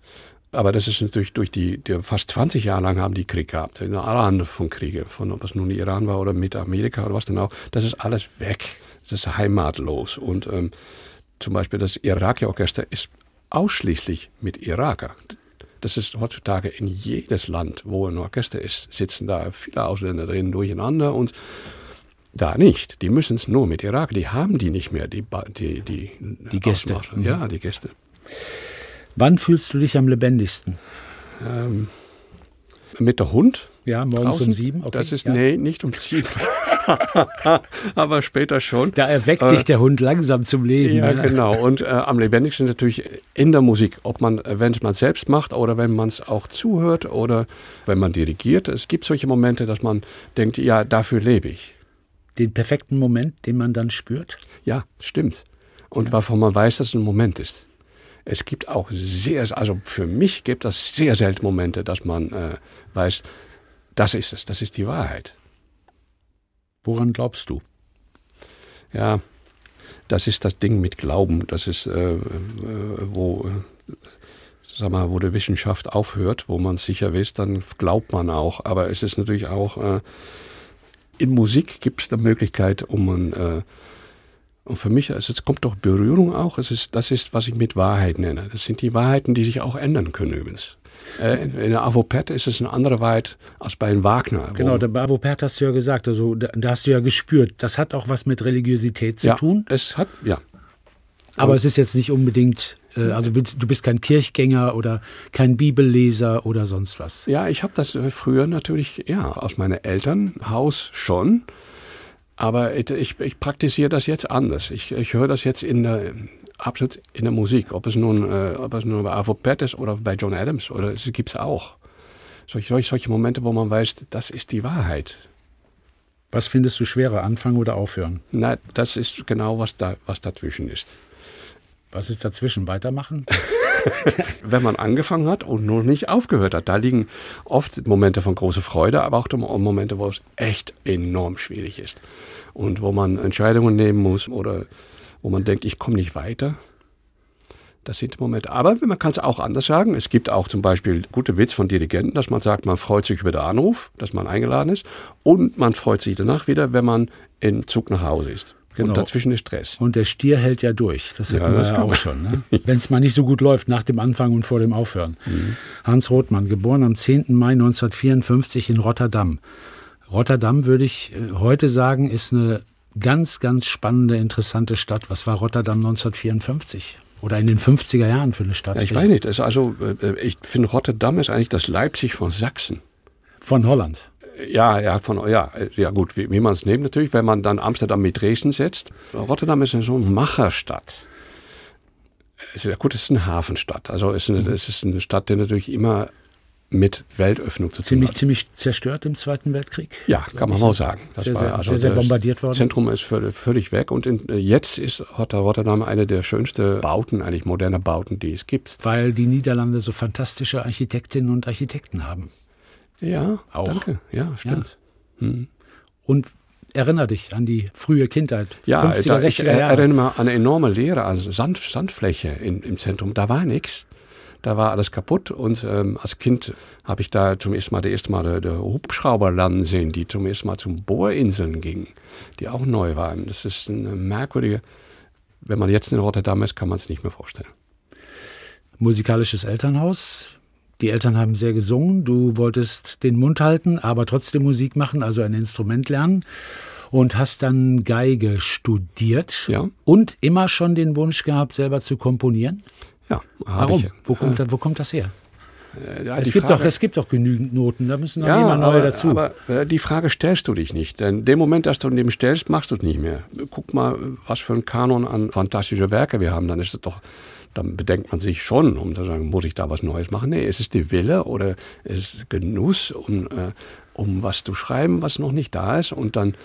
[SPEAKER 4] Aber das ist natürlich durch die, die, fast 20 Jahre lang haben die Krieg gehabt. In alle Arten von Kriege, von ob es nun Iran war oder mit Amerika oder was denn auch. Das ist alles weg. Das ist heimatlos. Und ähm, zum Beispiel das Iraki-Orchester ist ausschließlich mit Iraker. Das ist heutzutage in jedes Land, wo ein Orchester ist, sitzen da viele Ausländer drin durcheinander und Da nicht. Die müssen es nur mit Irak. Die haben die nicht mehr, die, die, die,
[SPEAKER 3] die Gäste.
[SPEAKER 4] Mhm. Ja, die Gäste.
[SPEAKER 3] Wann fühlst du dich am lebendigsten?
[SPEAKER 4] Ähm, mit der Hund?
[SPEAKER 3] Ja, morgens
[SPEAKER 4] draußen?
[SPEAKER 3] um sieben. Okay,
[SPEAKER 4] das ist,
[SPEAKER 3] ja.
[SPEAKER 4] nee, nicht um sieben. Aber später schon.
[SPEAKER 3] Da erweckt äh, dich der Hund langsam zum Leben.
[SPEAKER 4] Ja, ne? genau. Und äh, am lebendigsten natürlich in der Musik. Ob man, wenn es man selbst macht oder wenn man es auch zuhört oder wenn man dirigiert. Es gibt solche Momente, dass man denkt, ja, dafür lebe ich.
[SPEAKER 3] Den perfekten Moment, den man dann spürt?
[SPEAKER 4] Ja, stimmt. Und ja. wovon man weiß, dass es ein Moment ist. Es gibt auch sehr, also für mich gibt es sehr selten Momente, dass man äh, weiß, das ist es, das ist die Wahrheit.
[SPEAKER 3] Woran glaubst du?
[SPEAKER 4] Ja, das ist das Ding mit Glauben. Das ist, äh, äh, wo, äh, sag mal, wo die Wissenschaft aufhört, wo man sicher weiß, dann glaubt man auch. Aber es ist natürlich auch, äh, in Musik gibt es eine Möglichkeit, um man, äh, und für mich, also es kommt doch Berührung auch. Es ist, das ist, was ich mit Wahrheit nenne. Das sind die Wahrheiten, die sich auch ändern können übrigens. Äh, in der Avopet ist es eine andere Wahrheit als bei einem Wagner.
[SPEAKER 3] Genau, bei Avopet hast du ja gesagt, also da, da, hast du ja gespürt, das hat auch was mit Religiosität zu
[SPEAKER 4] ja,
[SPEAKER 3] tun.
[SPEAKER 4] Es hat, ja.
[SPEAKER 3] Aber es ist jetzt nicht unbedingt, äh, also du bist kein Kirchgänger oder kein Bibelleser oder sonst was.
[SPEAKER 4] Ja, ich habe das äh, früher natürlich, ja, aus meinem Elternhaus schon. Aber ich, ich, praktiziere das jetzt anders. Ich, ich höre das jetzt in der, absolut in der Musik. Ob es nun, äh, ob es nun bei Avopet ist oder bei John Adams, oder es gibt es auch. Solche, solche Momente, wo man weiß, das ist die Wahrheit.
[SPEAKER 3] Was findest du schwerer, anfangen oder aufhören?
[SPEAKER 4] Na, das ist genau, was, da, was dazwischen ist.
[SPEAKER 3] Was ist dazwischen? Weitermachen?
[SPEAKER 4] Wenn man angefangen hat und noch nicht aufgehört hat. Da liegen oft Momente von großer Freude, aber auch Momente, wo es echt enorm schwierig ist. Und wo man Entscheidungen nehmen muss oder wo man denkt, ich komme nicht weiter. Das sind Momente. Aber man kann es auch anders sagen. Es gibt auch zum Beispiel gute Witz von Dirigenten, dass man sagt, man freut sich über den Anruf, dass man eingeladen ist. Und man freut sich danach wieder, wenn man im Zug nach Hause ist. Genau. Und dazwischen ist Stress.
[SPEAKER 3] Und der Stier hält ja durch. Das hatten ja, wir ja auch schon. Ne? Wenn es mal nicht so gut läuft, nach dem Anfang und vor dem Aufhören. Mhm. Hans Rothmann, geboren am 10. Mai 1954 in Rotterdam. Rotterdam, würde ich äh, heute sagen, ist eine ganz, ganz spannende, interessante Stadt. Was war Rotterdam 1954? Oder in den 50er Jahren für eine Stadt?
[SPEAKER 4] Ja, ich weiß nicht. Also, äh, ich finde, Rotterdam ist eigentlich das Leipzig von Sachsen.
[SPEAKER 3] Von Holland.
[SPEAKER 4] Ja, ja, von, ja, ja gut, wie, wie man es nimmt natürlich, wenn man dann Amsterdam mit Dresden setzt. Rotterdam ist so eine Macherstadt. Es ist, ja gut, es ist eine Hafenstadt. Also es ist eine, mhm. es ist eine Stadt, die natürlich immer mit Weltöffnung zu tun
[SPEAKER 3] ziemlich,
[SPEAKER 4] hat.
[SPEAKER 3] Ziemlich zerstört im Zweiten Weltkrieg?
[SPEAKER 4] Ja, kann man mal sagen.
[SPEAKER 3] Das sehr, war sehr, also sehr, sehr bombardiert worden.
[SPEAKER 4] Das Zentrum ist völlig weg und in, jetzt ist Rotterdam eine der schönsten Bauten, eigentlich moderne Bauten, die es gibt.
[SPEAKER 3] Weil die Niederlande so fantastische Architektinnen und Architekten haben.
[SPEAKER 4] Ja, auch. danke. Ja, stimmt. Ja. Hm.
[SPEAKER 3] Und erinnere dich an die frühe Kindheit.
[SPEAKER 4] Ja, 50er, da, ich erinnere mich an eine enorme Leere, also Sand, Sandfläche in, im Zentrum. Da war nichts. Da war alles kaputt und ähm, als Kind habe ich da zum ersten Mal, der erste Mal die, Hubschrauber landen sehen, die zum ersten Mal zum Bohrinseln gingen, die auch neu waren. Das ist eine merkwürdige, wenn man jetzt in Rotterdam ist, kann man es nicht mehr vorstellen.
[SPEAKER 3] Musikalisches Elternhaus, die Eltern haben sehr gesungen, du wolltest den Mund halten, aber trotzdem Musik machen, also ein Instrument lernen und hast dann Geige studiert
[SPEAKER 4] ja.
[SPEAKER 3] und immer schon den Wunsch gehabt, selber zu komponieren?
[SPEAKER 4] Ja,
[SPEAKER 3] warum?
[SPEAKER 4] Ich,
[SPEAKER 3] wo, kommt, wo kommt das her? Äh, ja, es, gibt Frage, doch, es gibt doch genügend Noten, da müssen noch ja, immer neue
[SPEAKER 4] aber,
[SPEAKER 3] dazu.
[SPEAKER 4] Aber äh, die Frage stellst du dich nicht. Denn in dem Moment, dass du dem stellst, machst du es nicht mehr. Guck mal, was für ein Kanon an fantastische Werke wir haben. Dann ist es doch dann bedenkt man sich schon, um zu sagen, muss ich da was Neues machen? Nee, es ist die Wille oder es ist Genuss, um, äh, um was zu schreiben, was noch nicht da ist und dann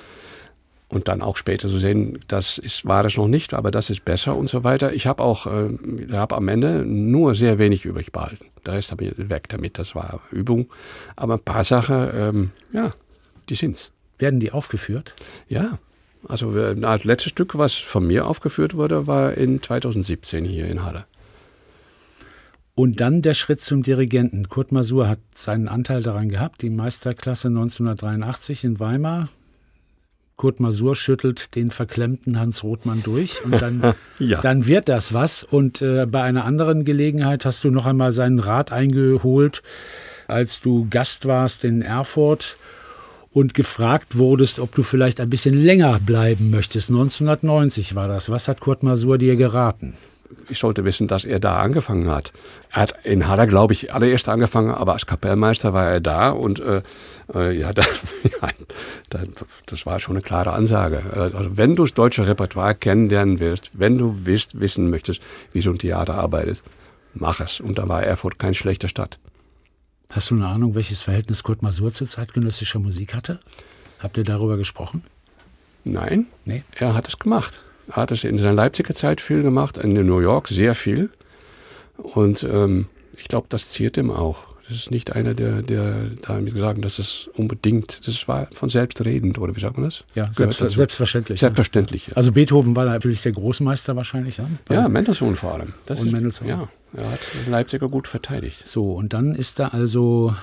[SPEAKER 4] und dann auch später zu sehen, das ist, war das noch nicht, aber das ist besser und so weiter. Ich habe auch, äh, habe am Ende nur sehr wenig übrig behalten. Der Rest habe ich weg damit, das war Übung. Aber ein paar Sachen, ähm, ja, die sind's.
[SPEAKER 3] Werden die aufgeführt?
[SPEAKER 4] Ja, also das letzte Stück, was von mir aufgeführt wurde, war in 2017 hier in Halle.
[SPEAKER 3] Und dann der Schritt zum Dirigenten. Kurt Masur hat seinen Anteil daran gehabt, die Meisterklasse 1983 in Weimar. Kurt Masur schüttelt den verklemmten Hans Rothmann durch und dann, ja. dann wird das was. Und äh, bei einer anderen Gelegenheit hast du noch einmal seinen Rat eingeholt, als du Gast warst in Erfurt und gefragt wurdest, ob du vielleicht ein bisschen länger bleiben möchtest. 1990 war das. Was hat Kurt Masur dir geraten?
[SPEAKER 4] ich sollte wissen, dass er da angefangen hat. Er hat in Haller, glaube ich, allererst angefangen, aber als Kapellmeister war er da und äh, äh, ja, da, ja da, das war schon eine klare Ansage. Also wenn du das deutsche Repertoire kennenlernen willst, wenn du willst, wissen möchtest, wie so ein Theater arbeitet, mach es. Und da war Erfurt keine schlechte Stadt.
[SPEAKER 3] Hast du eine Ahnung, welches Verhältnis Kurt Masur zu zeitgenössischer Musik hatte? Habt ihr darüber gesprochen?
[SPEAKER 4] Nein, nee. er hat es gemacht hat es in seiner Leipziger Zeit viel gemacht, in New York sehr viel. Und ähm, ich glaube, das ziert ihm auch. Das ist nicht einer, der, der damit sagen, dass es unbedingt, das war von selbstredend, oder wie sagt man das?
[SPEAKER 3] Ja, selbst, selbstverständlich.
[SPEAKER 4] Selbstverständlich. Ja.
[SPEAKER 3] Also Beethoven war natürlich der Großmeister wahrscheinlich.
[SPEAKER 4] Ja, ja Mendelssohn vor allem.
[SPEAKER 3] Das und ist, Mendelssohn.
[SPEAKER 4] Ja, er hat Leipziger gut verteidigt.
[SPEAKER 3] So, und dann ist da also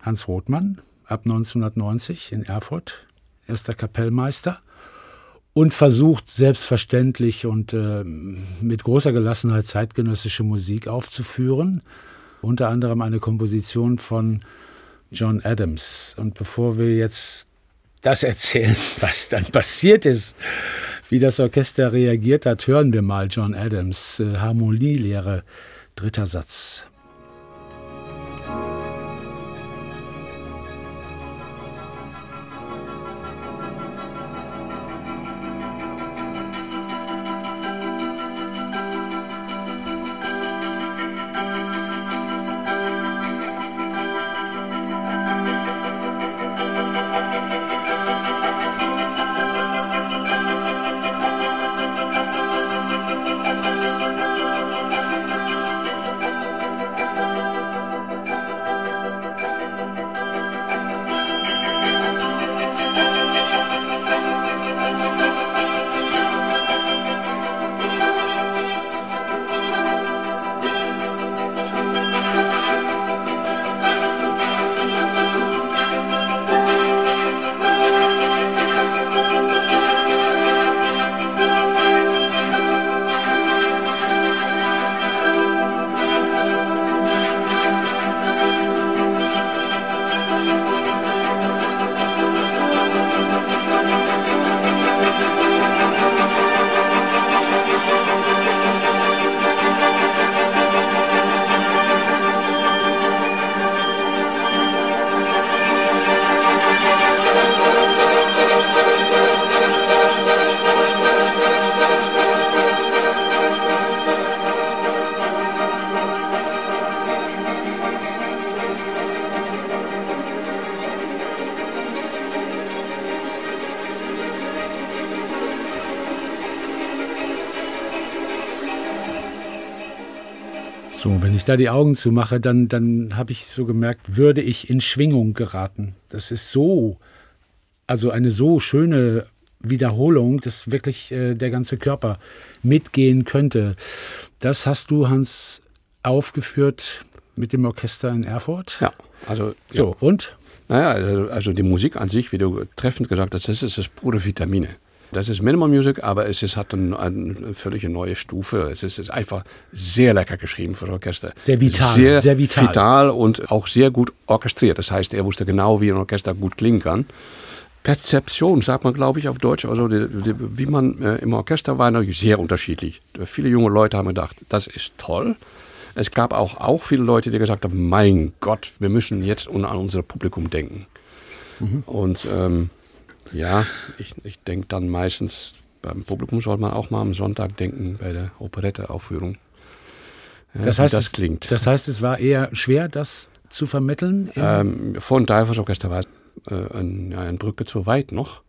[SPEAKER 3] Hans Rothmann ab 1990 in Erfurt, erster Kapellmeister und versucht selbstverständlich und äh, mit großer Gelassenheit zeitgenössische Musik aufzuführen. Unter anderem eine Komposition von John Adams. Und bevor wir jetzt das erzählen, was dann passiert ist, wie das Orchester reagiert hat, hören wir mal John Adams, äh, Harmonielehre, dritter Satz. Ich da die Augen zumache, dann, dann habe ich so gemerkt, würde ich in Schwingung geraten. Das ist so, also eine so schöne Wiederholung, dass wirklich äh, der ganze Körper mitgehen könnte. Das hast du, Hans, aufgeführt mit dem Orchester in Erfurt?
[SPEAKER 4] Ja, also.
[SPEAKER 3] So, ja. und?
[SPEAKER 4] Naja, also, also die Musik an sich, wie du treffend gesagt hast, das ist das pure Vitamine. Das ist Minimal Music, aber es ist, hat eine, eine völlig neue Stufe. Es ist, ist, einfach sehr lecker geschrieben für das Orchester.
[SPEAKER 3] Sehr vital.
[SPEAKER 4] Sehr,
[SPEAKER 3] sehr vital.
[SPEAKER 4] vital und auch sehr gut orchestriert. Das heißt, er wusste genau, wie ein Orchester gut klingen kann. Perzeption, sagt man, glaube ich, auf Deutsch. Also die, die, wie man äh, im Orchester war, natürlich sehr unterschiedlich. Viele junge Leute haben gedacht, das ist toll. Es gab auch, auch viele Leute, die gesagt haben, mein Gott, wir müssen jetzt an unser Publikum denken. Mhm. Und ähm, ja, ich, ich denke dann meistens, beim Publikum soll man auch mal am Sonntag denken bei der Operetteaufführung.
[SPEAKER 3] Ja, das, heißt, das klingt. Das heißt, es war eher schwer, das zu vermitteln?
[SPEAKER 4] Ähm, von Teufelsorchester war äh, ein, ja, eine Brücke zu weit noch.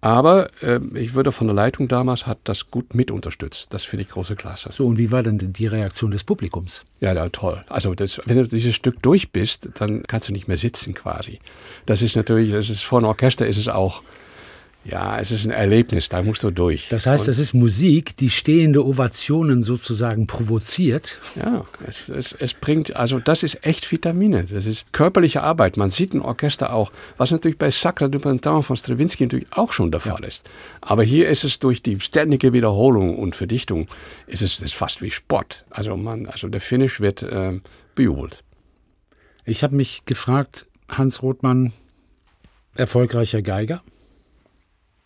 [SPEAKER 4] Aber äh, ich würde von der Leitung damals hat das gut mit unterstützt. Das finde ich große Klasse.
[SPEAKER 3] So, und wie war denn die Reaktion des Publikums?
[SPEAKER 4] Ja, ja toll. Also das, wenn du dieses Stück durch bist, dann kannst du nicht mehr sitzen quasi. Das ist natürlich, das ist vor einem Orchester ist es auch ja, es ist ein Erlebnis, da musst du durch.
[SPEAKER 3] Das heißt, es ist Musik, die stehende Ovationen sozusagen provoziert.
[SPEAKER 4] Ja, es, es, es bringt, also das ist echt Vitamine. Das ist körperliche Arbeit. Man sieht ein Orchester auch, was natürlich bei Sacra du Printemps von Stravinsky natürlich auch schon der Fall ja. ist. Aber hier ist es durch die ständige Wiederholung und Verdichtung, ist es ist fast wie Sport. Also, man, also der Finish wird äh, bejubelt.
[SPEAKER 3] Ich habe mich gefragt, Hans Rothmann, erfolgreicher Geiger,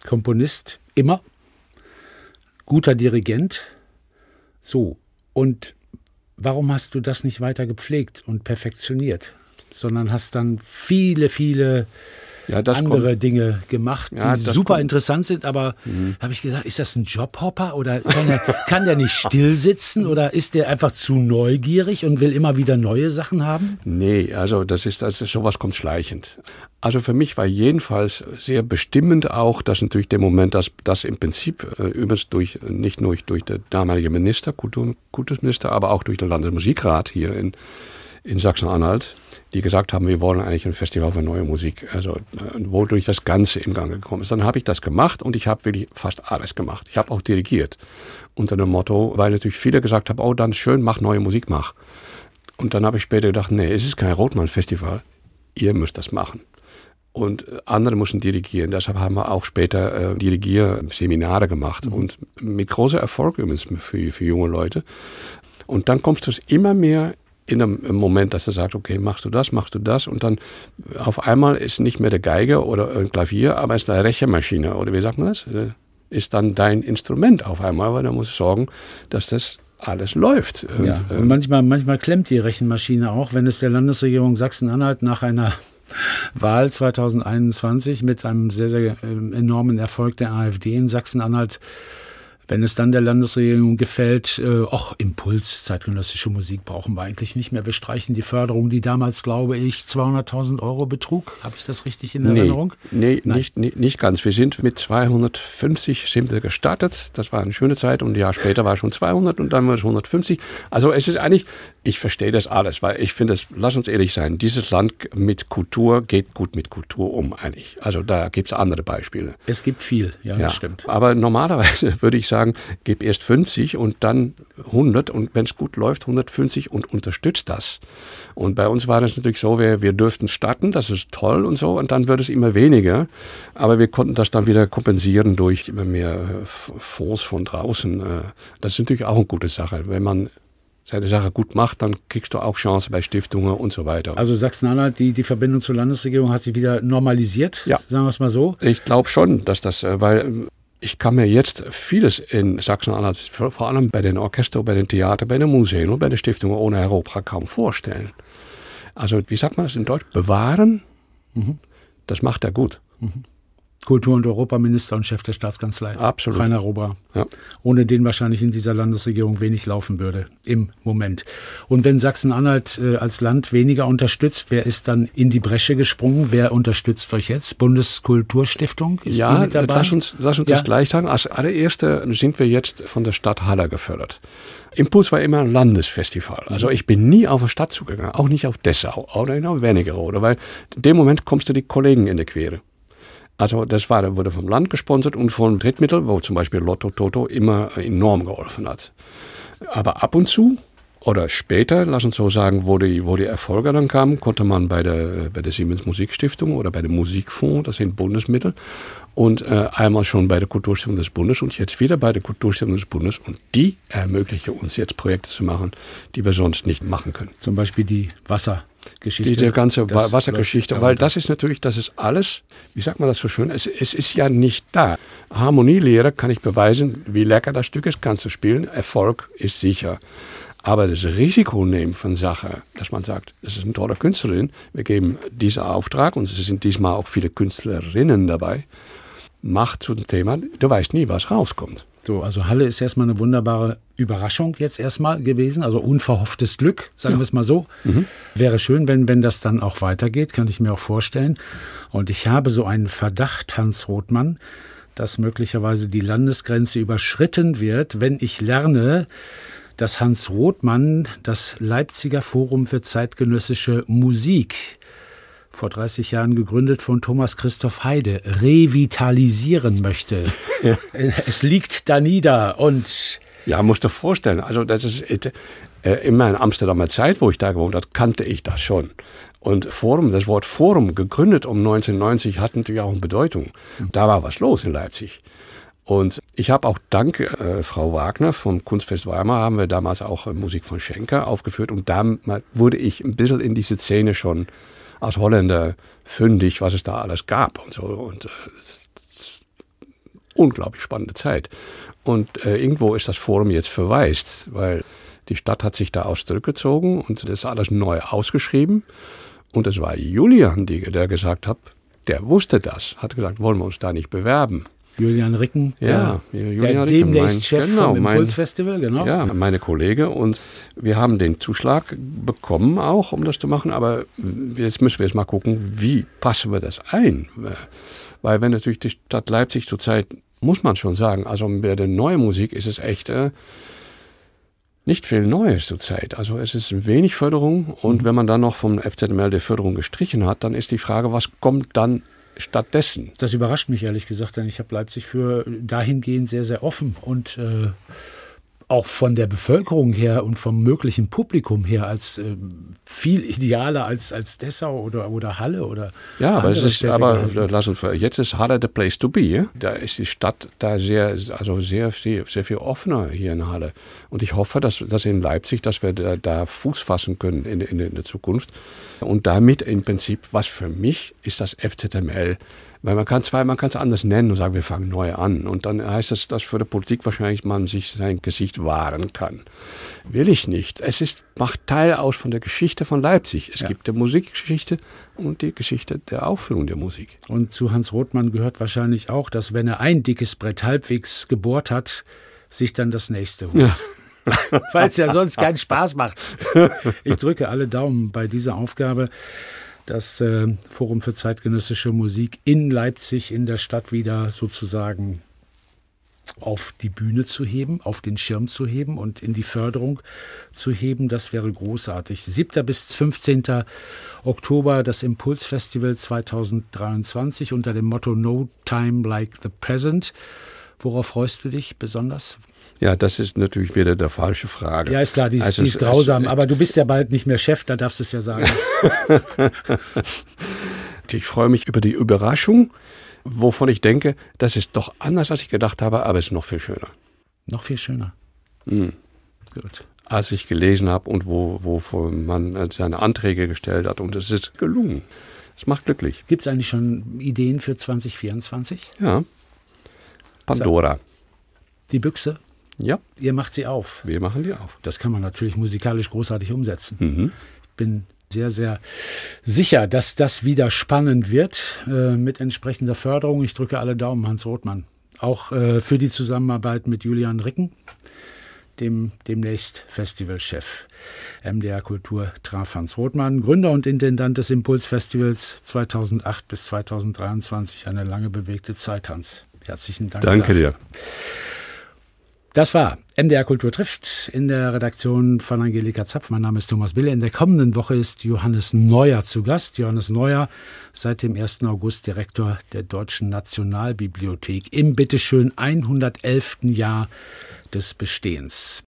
[SPEAKER 3] Komponist, immer, guter Dirigent. So, und warum hast du das nicht weiter gepflegt und perfektioniert, sondern hast dann viele, viele ja, andere kommt, Dinge gemacht, ja, die super kommt. interessant sind, aber mhm. habe ich gesagt, ist das ein Jobhopper oder kann der, kann der nicht still sitzen oder ist der einfach zu neugierig und will immer wieder neue Sachen haben?
[SPEAKER 4] Nee, also das ist, ist sowas kommt schleichend. Also für mich war jedenfalls sehr bestimmend auch, dass natürlich der Moment, dass das im Prinzip äh, übrigens durch nicht nur durch, durch den damaligen Minister, Kultur, Kultusminister, aber auch durch den Landesmusikrat hier in, in Sachsen-Anhalt, die gesagt haben, wir wollen eigentlich ein Festival für neue Musik, also äh, wodurch das Ganze in Gang gekommen ist. Dann habe ich das gemacht und ich habe wirklich fast alles gemacht. Ich habe auch dirigiert unter dem Motto, weil natürlich viele gesagt haben, oh dann schön, mach neue Musik, mach. Und dann habe ich später gedacht, nee, es ist kein Rotmann-Festival, ihr müsst das machen. Und äh, andere mussten dirigieren. Deshalb haben wir auch später äh, Dirigierseminare gemacht. Mhm. Und mit großer Erfolg übrigens für, für junge Leute. Und dann kommst du es immer mehr in einem Moment, dass er sagt, okay, machst du das, machst du das und dann auf einmal ist nicht mehr der Geige oder ein Klavier, aber ist eine Rechenmaschine oder wie sagt man das? Äh, ist dann dein Instrument auf einmal, weil du musst sorgen, dass das alles läuft.
[SPEAKER 3] Und, ja, und manchmal, manchmal klemmt die Rechenmaschine auch, wenn es der Landesregierung Sachsen-Anhalt nach einer Wahl 2021 mit einem sehr, sehr ähm, enormen Erfolg der AfD in Sachsen-Anhalt wenn es dann der Landesregierung gefällt, äh, ach, Impuls, zeitgenössische Musik brauchen wir eigentlich nicht mehr. Wir streichen die Förderung, die damals, glaube ich, 200.000 Euro betrug. Habe ich das richtig in Erinnerung?
[SPEAKER 4] Nee, nicht, nicht, nicht ganz. Wir sind mit 250 sind wir gestartet. Das war eine schöne Zeit und ein Jahr später war es schon 200 und dann war es 150. Also es ist eigentlich, ich verstehe das alles, weil ich finde, lass uns ehrlich sein, dieses Land mit Kultur geht gut mit Kultur um eigentlich. Also da gibt es andere Beispiele.
[SPEAKER 3] Es gibt viel, ja, ja. das stimmt.
[SPEAKER 4] Aber normalerweise würde ich sagen, sagen, gib erst 50 und dann 100 und wenn es gut läuft, 150 und unterstützt das. Und bei uns war das natürlich so, wir, wir dürften starten, das ist toll und so, und dann wird es immer weniger. Aber wir konnten das dann wieder kompensieren durch immer mehr äh, Fonds von draußen. Äh, das ist natürlich auch eine gute Sache. Wenn man seine Sache gut macht, dann kriegst du auch Chancen bei Stiftungen und so weiter.
[SPEAKER 3] Also Sachsen-Anhalt, die, die Verbindung zur Landesregierung hat sich wieder normalisiert, ja. sagen wir es mal so?
[SPEAKER 4] Ich glaube schon, dass das, äh, weil ich kann mir jetzt vieles in Sachsen-Anhalt, vor allem bei den Orchestern, bei den Theatern, bei den Museen und bei den Stiftungen ohne Europa kaum vorstellen. Also, wie sagt man das in Deutsch? Bewahren, mhm. das macht er gut. Mhm.
[SPEAKER 3] Kultur- und Europaminister und Chef der Staatskanzlei.
[SPEAKER 4] Absolut.
[SPEAKER 3] Rainer Rober. Ja. Ohne den wahrscheinlich in dieser Landesregierung wenig laufen würde im Moment. Und wenn Sachsen-Anhalt äh, als Land weniger unterstützt, wer ist dann in die Bresche gesprungen? Wer unterstützt euch jetzt? Bundeskulturstiftung
[SPEAKER 4] ist ja, mit dabei? Lass uns, lass uns ja. das gleich sagen. Als allererste sind wir jetzt von der Stadt Haller gefördert. Impuls war immer ein Landesfestival. Also ich bin nie auf eine Stadt zugegangen, auch nicht auf Dessau oder in Wernigerode, weil in dem Moment kommst du die Kollegen in die Quere. Also das war, wurde vom Land gesponsert und von Drittmittel, wo zum Beispiel Lotto Toto immer enorm geholfen hat. Aber ab und zu oder später, lass uns so sagen, wo die, wo die Erfolge dann kamen, konnte man bei der, bei der Siemens Musikstiftung oder bei dem Musikfonds, das sind Bundesmittel, und äh, einmal schon bei der Kulturstiftung des Bundes und jetzt wieder bei der Kulturstiftung des Bundes. Und die ermöglichen uns jetzt Projekte zu machen, die wir sonst nicht machen können.
[SPEAKER 3] Zum Beispiel die Wasser. Geschichte.
[SPEAKER 4] Diese ganze das Wassergeschichte, weil das ist natürlich, das ist alles, wie sagt man das so schön, es, es ist ja nicht da. Harmonielehre kann ich beweisen, wie lecker das Stück ist, kannst du spielen, Erfolg ist sicher. Aber das Risiko nehmen von Sache, dass man sagt, das ist eine tolle Künstlerin, wir geben diesen Auftrag und es sind diesmal auch viele Künstlerinnen dabei, macht zum Thema, du weißt nie, was rauskommt.
[SPEAKER 3] So, also Halle ist erstmal eine wunderbare Überraschung jetzt erstmal gewesen, also unverhofftes Glück, sagen ja. wir es mal so. Mhm. Wäre schön, wenn, wenn das dann auch weitergeht, kann ich mir auch vorstellen. Und ich habe so einen Verdacht, Hans Rothmann, dass möglicherweise die Landesgrenze überschritten wird, wenn ich lerne, dass Hans Rothmann das Leipziger Forum für zeitgenössische Musik vor 30 Jahren gegründet von Thomas Christoph Heide, revitalisieren möchte. Ja. Es liegt da nieder und
[SPEAKER 4] ja, musst du vorstellen. Also das ist äh, in meiner Amsterdamer Zeit, wo ich da gewohnt habe, kannte ich das schon. Und Forum, das Wort Forum, gegründet um 1990, hat natürlich auch eine Bedeutung. Da war was los in Leipzig. Und ich habe auch dank äh, Frau Wagner vom Kunstfest Weimar haben wir damals auch äh, Musik von Schenker aufgeführt und da wurde ich ein bisschen in diese Szene schon als Holländer fündig, was es da alles gab und so. Und äh, unglaublich spannende Zeit. Und äh, irgendwo ist das Forum jetzt verwaist, weil die Stadt hat sich da aus zurückgezogen und das ist alles neu ausgeschrieben. Und es war Julian, die, der gesagt hat, der wusste das, hat gesagt, wollen wir uns da nicht bewerben.
[SPEAKER 3] Julian Ricken,
[SPEAKER 4] ja,
[SPEAKER 3] der, Julian der Ricken, demnächst mein, Chef genau, vom Impulsfestival, genau.
[SPEAKER 4] Ja, meine Kollege und wir haben den Zuschlag bekommen auch, um das zu machen, aber jetzt müssen wir jetzt mal gucken, wie passen wir das ein? Weil wenn natürlich die Stadt Leipzig zurzeit, muss man schon sagen, also bei der neuen Musik ist es echt äh, nicht viel Neues zurzeit. Also es ist wenig Förderung und mhm. wenn man dann noch vom FZML die Förderung gestrichen hat, dann ist die Frage, was kommt dann stattdessen?
[SPEAKER 3] Das überrascht mich ehrlich gesagt, denn ich habe Leipzig für dahingehend sehr, sehr offen und äh, auch von der Bevölkerung her und vom möglichen Publikum her als äh, viel idealer als, als Dessau oder, oder Halle oder
[SPEAKER 4] Ja, aber, es ist, aber lass uns, jetzt ist Halle the place to be. Da ist die Stadt da sehr, also sehr, sehr, sehr viel offener hier in Halle. Und ich hoffe, dass, dass in Leipzig, dass wir da, da Fuß fassen können in, in, in der Zukunft. Und damit im Prinzip, was für mich ist das FZML weil man kann zwar, man kann es anders nennen und sagen, wir fangen neu an. Und dann heißt das, dass für die Politik wahrscheinlich man sich sein Gesicht wahren kann. Will ich nicht. Es ist, macht Teil aus von der Geschichte von Leipzig. Es ja. gibt die Musikgeschichte und die Geschichte der Aufführung der Musik.
[SPEAKER 3] Und zu Hans Rothmann gehört wahrscheinlich auch, dass wenn er ein dickes Brett halbwegs gebohrt hat, sich dann das nächste holt. Ja. Weil es ja sonst keinen Spaß macht. Ich drücke alle Daumen bei dieser Aufgabe das äh, Forum für zeitgenössische Musik in Leipzig in der Stadt wieder sozusagen auf die Bühne zu heben, auf den Schirm zu heben und in die Förderung zu heben. Das wäre großartig. 7. bis 15. Oktober das Impulsfestival 2023 unter dem Motto No Time Like the Present. Worauf freust du dich besonders?
[SPEAKER 4] Ja, das ist natürlich wieder der falsche Frage.
[SPEAKER 3] Ja, ist klar, die ist, also die ist grausam, aber du bist ja bald nicht mehr Chef, da darfst du es ja sagen.
[SPEAKER 4] ich freue mich über die Überraschung, wovon ich denke, das ist doch anders, als ich gedacht habe, aber es ist noch viel schöner.
[SPEAKER 3] Noch viel schöner.
[SPEAKER 4] Mhm. Gut. Als ich gelesen habe und wo, wo man seine Anträge gestellt hat und es ist gelungen. Es macht glücklich.
[SPEAKER 3] Gibt es eigentlich schon Ideen für 2024?
[SPEAKER 4] Ja. Pandora.
[SPEAKER 3] Die Büchse?
[SPEAKER 4] Ja.
[SPEAKER 3] Ihr macht sie auf.
[SPEAKER 4] Wir machen die auf.
[SPEAKER 3] Das kann man natürlich musikalisch großartig umsetzen. Mhm. Ich bin sehr, sehr sicher, dass das wieder spannend wird äh, mit entsprechender Förderung. Ich drücke alle Daumen, Hans Rothmann. Auch äh, für die Zusammenarbeit mit Julian Ricken, dem demnächst Festivalchef. MDR Kultur traf Hans Rothmann, Gründer und Intendant des Impulsfestivals 2008 bis 2023. Eine lange bewegte Zeit, Hans. Herzlichen Dank.
[SPEAKER 4] Danke dafür. dir.
[SPEAKER 3] Das war MDR Kultur trifft in der Redaktion von Angelika Zapf. Mein Name ist Thomas Bille. In der kommenden Woche ist Johannes Neuer zu Gast. Johannes Neuer, seit dem 1. August Direktor der Deutschen Nationalbibliothek im bitteschön 111. Jahr des Bestehens.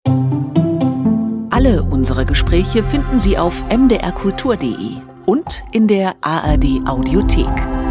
[SPEAKER 2] Alle unsere Gespräche finden Sie auf mdrkultur.de und in der ARD Audiothek.